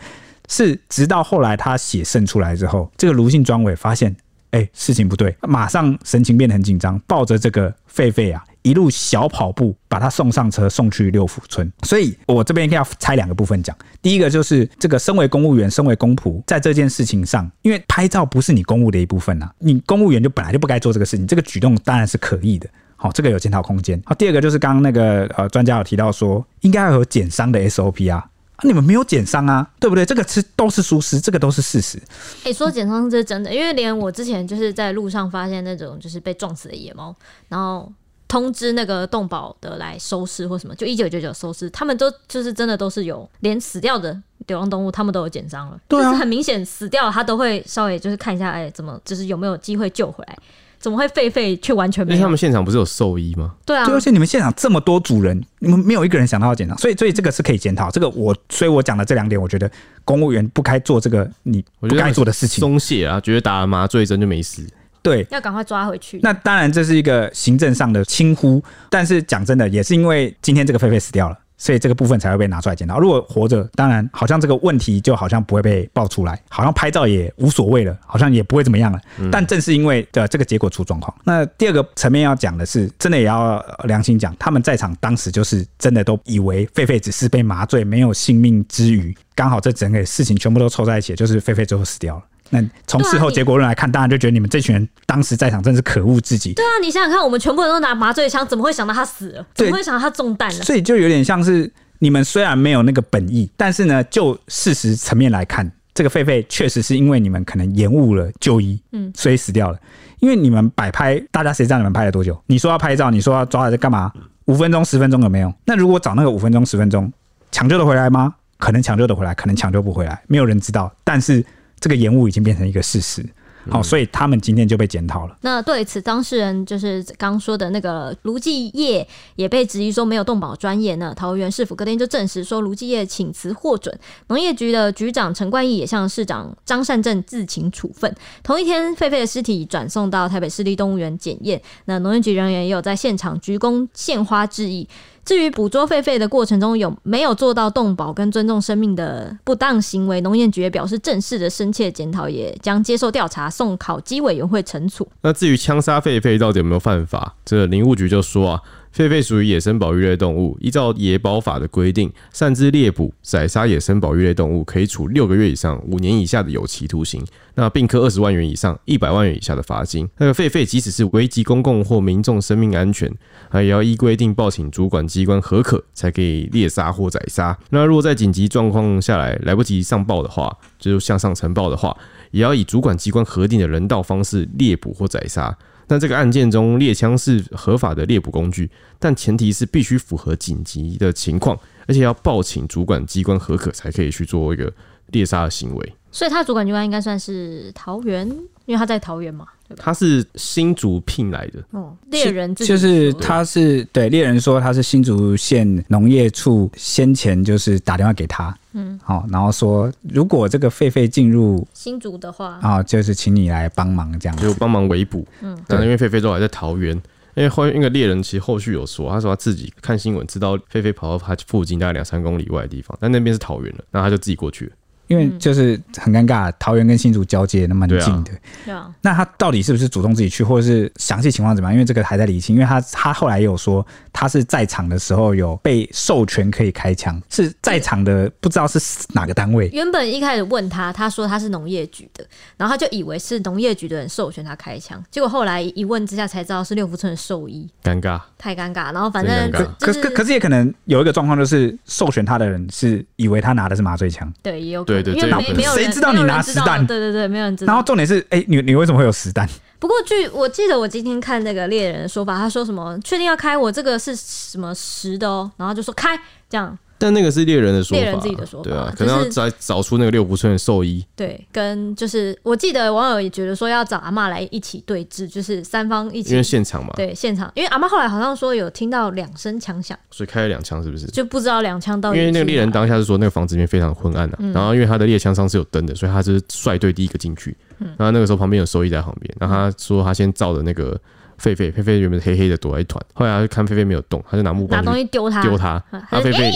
是，直到后来他血渗出来之后，这个卢姓专委发现，哎、事情不对，马上神情变得很紧张，抱着这个狒狒啊，一路小跑步把他送上车，送去六福村。所以我这边要拆两个部分讲，第一个就是这个身为公务员，身为公仆，在这件事情上，因为拍照不是你公务的一部分呐、啊，你公务员就本来就不该做这个事情，这个举动当然是可疑的，好，这个有检讨空间。好，第二个就是刚刚那个呃专家有提到说，应该要有减伤的 SOP 啊。你们没有减伤啊，对不对？这个是都是疏失，这个都是事实。哎、说减伤是真的，因为连我之前就是在路上发现那种就是被撞死的野猫，然后通知那个动保的来收尸或什么，就一九九九收尸，他们都就是真的都是有连死掉的流浪动物，他们都有减伤了，对啊，就是很明显死掉，他都会稍微就是看一下，哎，怎么就是有没有机会救回来。怎么会狒狒却完全没有？因为他们现场不是有兽医吗？对啊，就而且你们现场这么多主人，你们没有一个人想到要检讨，所以所以这个是可以检讨。这个我所以我讲的这两点，我觉得公务员不该做这个你不该做的事情。松懈啊，觉得打了麻醉针就没事。对，要赶快抓回去。那当然这是一个行政上的轻忽，但是讲真的，也是因为今天这个狒狒死掉了。所以这个部分才会被拿出来检讨。如果活着，当然好像这个问题就好像不会被爆出来，好像拍照也无所谓了，好像也不会怎么样了。但正是因为的这个结果出状况。那第二个层面要讲的是，真的也要良心讲，他们在场当时就是真的都以为狒狒只是被麻醉，没有性命之余。刚好这整个事情全部都凑在一起，就是狒狒最后死掉了。那从事后结果论来看，大家就觉得你们这群人当时在场真是可恶至极。对啊，你想想看，我们全部人都拿麻醉枪，怎么会想到他死了？怎么会想到他中弹了？所以就有点像是你们虽然没有那个本意，但是呢，就事实层面来看，这个狒狒确实是因为你们可能延误了就医，嗯，所以死掉了。因为你们摆拍，大家谁知道你们拍了多久？你说要拍照，你说要抓来在干嘛？五分钟、十分钟有没有？那如果找那个五分钟、十分钟，抢救的回来吗？可能抢救的回来，可能抢救不回来，没有人知道。但是这个延误已经变成一个事实。好、哦，所以他们今天就被检讨了。那对此，当事人就是刚说的那个卢继业也被质疑说没有动保专业呢。桃园市府隔天就证实说卢继业请辞获准，农业局的局长陈冠毅也向市长张善政自请处分。同一天，狒狒的尸体转送到台北市立动物园检验，那农业局人员也有在现场鞠躬献花致意。至于捕捉狒狒的过程中有没有做到动保跟尊重生命的不当行为，农业局也表示正式的深切检讨，也将接受调查，送考纪委员会惩处。那至于枪杀狒狒到底有没有犯法，这林务局就说啊。狒狒属于野生保育类动物，依照野保法的规定，擅自猎捕、宰杀野生保育类动物，可以处六个月以上五年以下的有期徒刑，那并科二十万元以上一百万元以下的罚金。那个狒狒即使是危及公共或民众生命安全，啊，也要依规定报请主管机关核可，才可以猎杀或宰杀。那如果在紧急状况下来来不及上报的话，就是向上呈报的话，也要以主管机关核定的人道方式猎捕或宰杀。在这个案件中，猎枪是合法的猎捕工具，但前提是必须符合紧急的情况，而且要报请主管机关核可，才可以去做一个猎杀的行为。所以，他主管机关应该算是桃园，因为他在桃园嘛。他是新竹聘来的。哦，猎人就是他是对猎人说他是新竹县农业处先前就是打电话给他，嗯，好，然后说如果这个狒狒进入新竹的话。啊，就是请你来帮忙这样，就帮忙围捕，嗯，但因为狒狒都还在桃园，因为后那个猎人其实后续有说，他说他自己看新闻知道狒狒跑到他附近大概两三公里外的地方，但那边是桃园了，然后他就自己过去了。因为就是很尴尬，桃园跟新竹交界那蛮近的，对啊。那他到底是不是主动自己去，或者是详细情况怎么样？因为这个还在理清。因为他他后来也有说，他是在场的时候有被授权可以开枪，是在场的，不知道是哪个单位。原本一开始问他，他说他是农业局的，然后他就以为是农业局的人授权他开枪，结果后来一问之下才知道是六福村的兽医，尴尬，太尴尬。然后反正可可可是也可能有一个状况，就是授权他的人是以为他拿的是麻醉枪，对，也有可能。对对，因为没没有谁知道你拿实弹？对对对，没有人知道。然后重点是，哎、欸，你你为什么会有实弹？不过据我记得，我今天看那个猎人的说法，他说什么确定要开，我这个是什么实的哦，然后就说开这样。但那个是猎人的说法，猎人自己的说法，对啊，可能要找找出那个六福村的兽医。对，跟就是我记得网友也觉得说要找阿妈来一起对峙，就是三方一起，因为现场嘛，对现场，因为阿妈后来好像说有听到两声枪响，所以开了两枪，是不是？就不知道两枪到底。因为那个猎人当下是说那个房子里面非常昏暗的，然后因为他的猎枪上是有灯的，所以他是率队第一个进去。然后那个时候旁边有兽医在旁边，然后他说他先照着那个狒狒，狒狒原本黑黑的躲在一团，后来他就看狒狒没有动，他就拿木棒拿东西丢他，丢他，然后狒狒。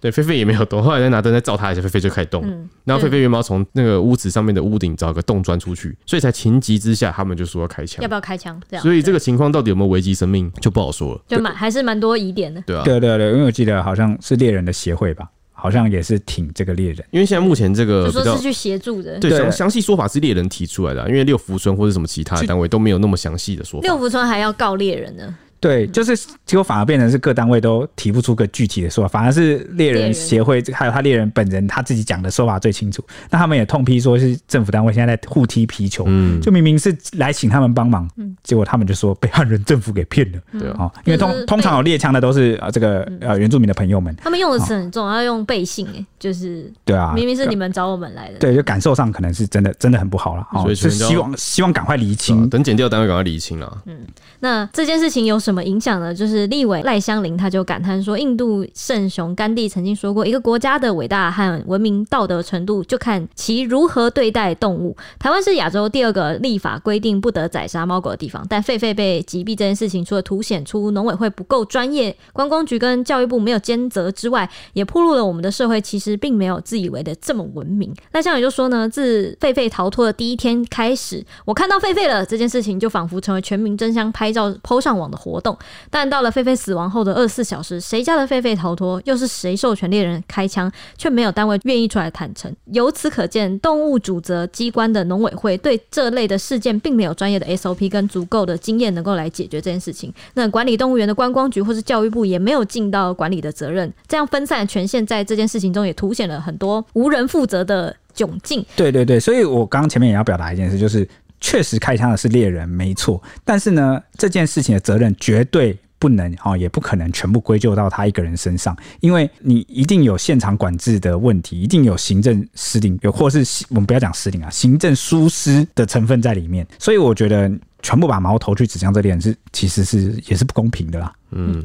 对，狒狒也没有动，后来再拿灯再照他一下，狒狒就开始动。嗯、然后狒狒原本要从那个屋子上面的屋顶找个洞钻出去，所以才情急之下，他们就说要开枪。要不要开枪？这样。所以这个情况到底有没有危及生命，就不好说了。就蛮还是蛮多疑点的。对啊，对对对，因为我记得好像是猎人的协会吧，好像也是挺这个猎人。因为现在目前这个就说是去协助的，对，详详细说法是猎人提出来的，啊，因为六福村或者什么其他的单位都没有那么详细的说法。六福村还要告猎人呢。对，就是结果反而变成是各单位都提不出个具体的说法，反而是猎人协会还有他猎人本人他自己讲的说法最清楚。那他们也痛批说是政府单位现在在互踢皮球，嗯，就明明是来请他们帮忙，嗯，结果他们就说被汉人政府给骗了，对啊，因为通通常有猎枪的都是呃这个呃原住民的朋友们，他们用的词很重，要用背信哎，就是对啊，明明是你们找我们来的，对，就感受上可能是真的真的很不好了，所以是希望希望赶快厘清，等检调单位赶快厘清了，嗯，那这件事情有什么影响呢？就是。是立委赖香伶，他就感叹说：“印度圣雄甘地曾经说过，一个国家的伟大和文明道德程度，就看其如何对待动物。台湾是亚洲第二个立法规定不得宰杀猫狗的地方，但狒狒被击毙这件事情，除了凸显出农委会不够专业，观光局跟教育部没有兼责之外，也暴露了我们的社会其实并没有自以为的这么文明。赖香伶就说呢，自狒狒逃脱的第一天开始，我看到狒狒了，这件事情就仿佛成为全民争相拍照抛上网的活动，但到。”了狒狒死亡后的二十四小时，谁家的狒狒逃脱？又是谁授权猎人开枪？却没有单位愿意出来坦诚。由此可见，动物主责机关的农委会对这类的事件并没有专业的 SOP 跟足够的经验能够来解决这件事情。那管理动物园的观光局或是教育部也没有尽到管理的责任。这样分散的权限在这件事情中也凸显了很多无人负责的窘境。对对对，所以我刚刚前面也要表达一件事，就是确实开枪的是猎人，没错。但是呢，这件事情的责任绝对不能啊，也不可能全部归咎到他一个人身上，因为你一定有现场管制的问题，一定有行政失灵，有或是我们不要讲失灵啊，行政疏失的成分在里面。所以我觉得全部把矛头去指向这点是，其实是也是不公平的啦。嗯。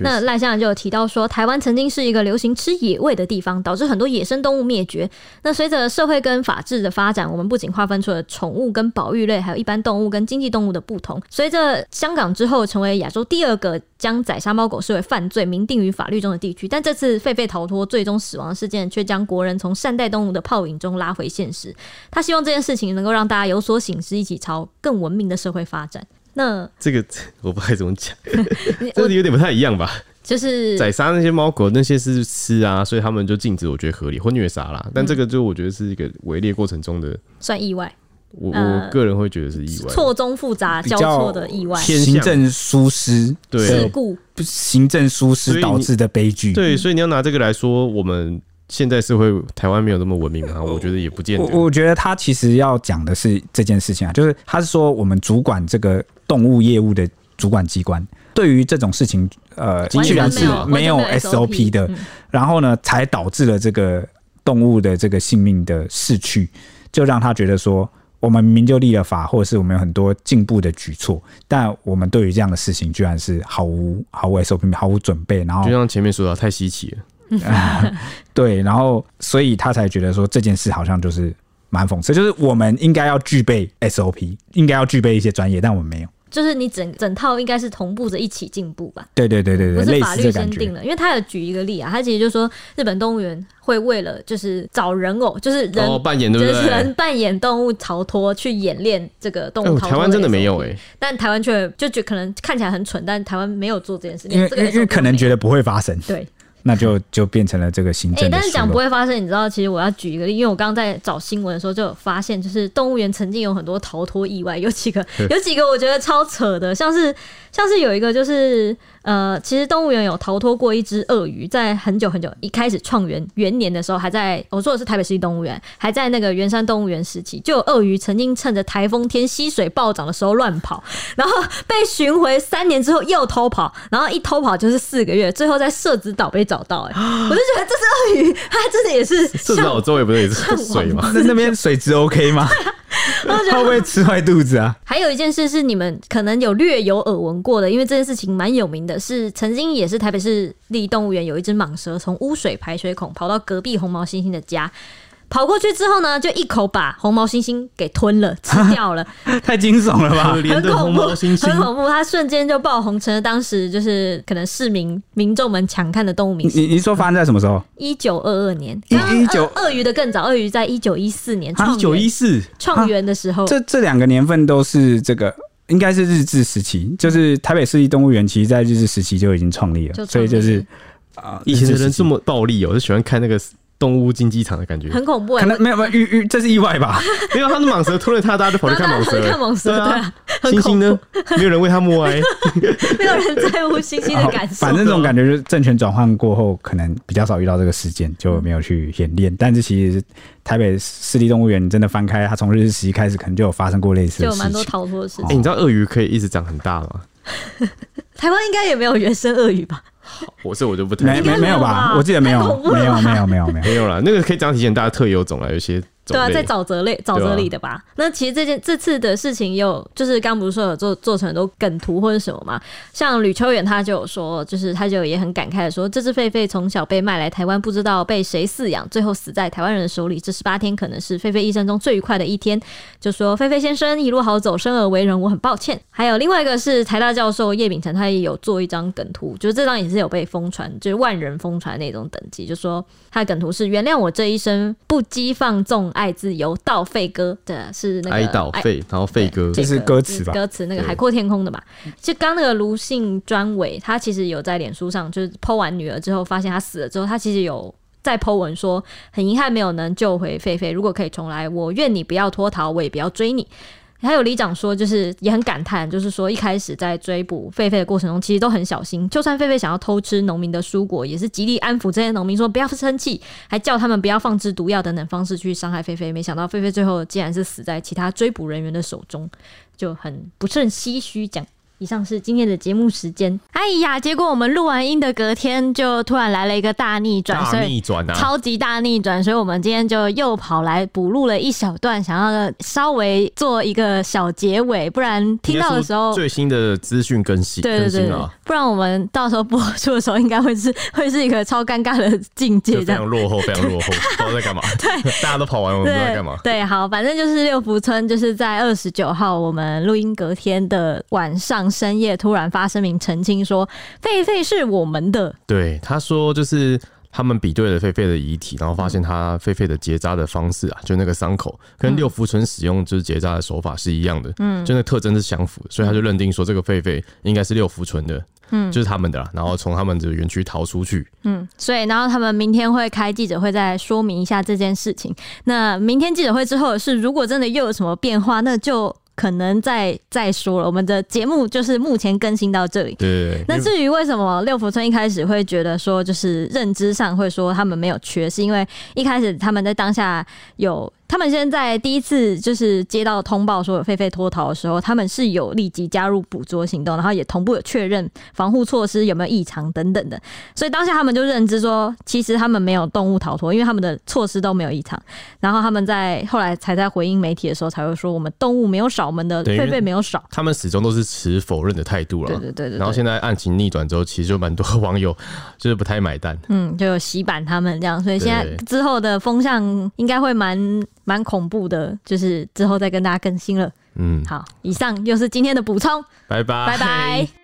那赖先生就有提到说，台湾曾经是一个流行吃野味的地方，导致很多野生动物灭绝。那随着社会跟法治的发展，我们不仅划分出了宠物跟保育类，还有一般动物跟经济动物的不同。随着香港之后成为亚洲第二个将宰杀猫狗视为犯罪、明定于法律中的地区，但这次狒狒逃脱最终死亡事件，却将国人从善待动物的泡影中拉回现实。他希望这件事情能够让大家有所醒思，一起朝更文明的社会发展。那这个 我不知道怎么讲，这有点不太一样吧？就是宰杀那些猫狗，那些是吃啊，所以他们就禁止，我觉得合理或虐杀啦。但这个就我觉得是一个围猎过程中的算意外。我我个人会觉得是意外，错综复杂交错的意外，行政疏失对事故，行政疏失导致的悲剧。对，所以你要拿这个来说，我们现在社会台湾没有那么文明啊，我觉得也不见得。我我觉得他其实要讲的是这件事情啊，就是他是说我们主管这个。动物业务的主管机关对于这种事情，呃，居然是没有 SOP 的，然后呢，才导致了这个动物的这个性命的逝去，就让他觉得说，我们明明就立了法，或者是我们有很多进步的举措，但我们对于这样的事情，居然是毫无毫无 SOP，毫无准备，然后就像前面说的，太稀奇了，对，然后所以他才觉得说这件事好像就是蛮讽刺，就是我们应该要具备 SOP，应该要具备一些专业，但我们没有。就是你整整套应该是同步着一起进步吧？对对对对对，不是法律先定了，因为他有举一个例啊，他其实就说日本动物园会为了就是找人偶，就是人、哦、扮演对不对？就是人扮演动物逃脱去演练这个动物逃脱、欸。台湾真的没有哎、欸，但台湾却就觉可能看起来很蠢，但台湾没有做这件事，因为因为可能觉得不会发生。对。那就就变成了这个行政。哎，但是讲不会发生，你知道，其实我要举一个例，因为我刚刚在找新闻的时候就有发现，就是动物园曾经有很多逃脱意外，有几个，有几个我觉得超扯的，像是像是有一个就是。呃，其实动物园有逃脱过一只鳄鱼，在很久很久一开始创园元年的时候，还在我说的是台北市立动物园，还在那个圆山动物园时期，就有鳄鱼曾经趁着台风天溪水暴涨的时候乱跑，然后被寻回三年之后又偷跑，然后一偷跑就是四个月，最后在社子岛被找到。哎，我就觉得这只鳄鱼它真的也是至少我周围不是也是水吗？那那边水质 OK 吗？会不会吃坏肚子啊？还有一件事是你们可能有略有耳闻过的，因为这件事情蛮有名的，是曾经也是台北市立动物园有一只蟒蛇从污水排水孔跑到隔壁红毛猩猩的家。跑过去之后呢，就一口把红毛猩猩给吞了，吃掉了，太惊悚了吧！很恐怖，很恐怖，它瞬间就爆红，成了当时就是可能市民民众们抢看的动物明星。你你说发生在什么时候？一九二二年，一九鳄鱼的更早，鳄鱼在一九一四年，一九一四创园的时候，这这两个年份都是这个，应该是日治时期，就是台北市立动物园，其实在日治时期就已经创立了，所以就是啊，以前的人这么暴力哦，就喜欢看那个。动物竞技场的感觉很恐怖，欸，可能没有没有遇遇，这是意外吧？没有，他的蟒蛇吞了他，大家就跑去看蟒蛇，看蟒蛇，对啊。猩猩呢？没有人为他默哀，没有人在乎猩猩的感受。反正这种感觉就是政权转换过后，可能比较少遇到这个事件，就没有去演练。但是其实台北市立动物园你真的翻开，它从日治时期开始，可能就有发生过类似的事情，就有蛮多逃脱的事情。哎，你知道鳄鱼可以一直长很大吗？台湾应该也没有原生鳄鱼吧？我这我就不太没没没有吧？我记得没有，没有没有没有没有没有了。那个可以长体现大家特有种啊，有些。对啊，在沼泽类沼泽里的吧。啊、那其实这件这次的事情有，就是刚不是说有做做成很多梗图或者什么嘛？像吕秋远他就有说，就是他就也很感慨的说，这只狒狒从小被卖来台湾，不知道被谁饲养，最后死在台湾人的手里。这十八天可能是狒狒一生中最愉快的一天。就说狒狒先生一路好走，生而为人，我很抱歉。还有另外一个是台大教授叶秉成，他也有做一张梗图，就是这张也是有被疯传，就是万人疯传那种等级，就说他的梗图是原谅我这一生不羁放纵爱自由到。废歌的是那个哀悼废，然后废歌，这是歌词吧？歌词那个海阔天空的嘛。其实刚那个卢姓专委，他其实有在脸书上，就是 po 完女儿之后，发现她死了之后，他其实有在 po 文说，很遗憾没有能救回狒狒。如果可以重来，我愿你不要脱逃，我也不要追你。还有里长说，就是也很感叹，就是说一开始在追捕狒狒的过程中，其实都很小心。就算狒狒想要偷吃农民的蔬果，也是极力安抚这些农民，说不要生气，还叫他们不要放置毒药等等方式去伤害狒狒。没想到狒狒最后竟然是死在其他追捕人员的手中，就很不甚唏嘘讲。以上是今天的节目时间。哎呀，结果我们录完音的隔天，就突然来了一个大逆转，大逆转啊，超级大逆转，所以我们今天就又跑来补录了一小段，想要稍微做一个小结尾，不然听到的时候最新的资讯更新，对对对，不然我们到时候播出的时候，应该会是 会是一个超尴尬的境界，非常落后，非常落后，不知道在干嘛。对，大家都跑完，我们不知道在干嘛。对，好，反正就是六福村，就是在二十九号我们录音隔天的晚上。深夜突然发声明澄清说，狒狒是我们的。对，他说就是他们比对了狒狒的遗体，然后发现他狒狒的结扎的方式啊，就那个伤口跟六福村使用就是结扎的手法是一样的，嗯，就那特征是相符的，所以他就认定说这个狒狒应该是六福村的，嗯，就是他们的啦。然后从他们的园区逃出去，嗯，所以然后他们明天会开记者会再说明一下这件事情。那明天记者会之后是，如果真的又有什么变化，那就。可能再再说了，我们的节目就是目前更新到这里。对。那至于为什么六福村一开始会觉得说，就是认知上会说他们没有缺，是因为一开始他们在当下有。他们现在第一次就是接到通报说有狒狒脱逃的时候，他们是有立即加入捕捉行动，然后也同步有确认防护措施有没有异常等等的，所以当下他们就认知说，其实他们没有动物逃脱，因为他们的措施都没有异常。然后他们在后来才在回应媒体的时候才会说，我们动物没有少，我们的狒狒没有少。他们始终都是持否认的态度了。对对对对。然后现在案情逆转之后，其实就蛮多网友 就是不太买单，嗯，就有洗版他们这样，所以现在之后的风向应该会蛮。蛮恐怖的，就是之后再跟大家更新了。嗯，好，以上又是今天的补充，拜拜，拜拜。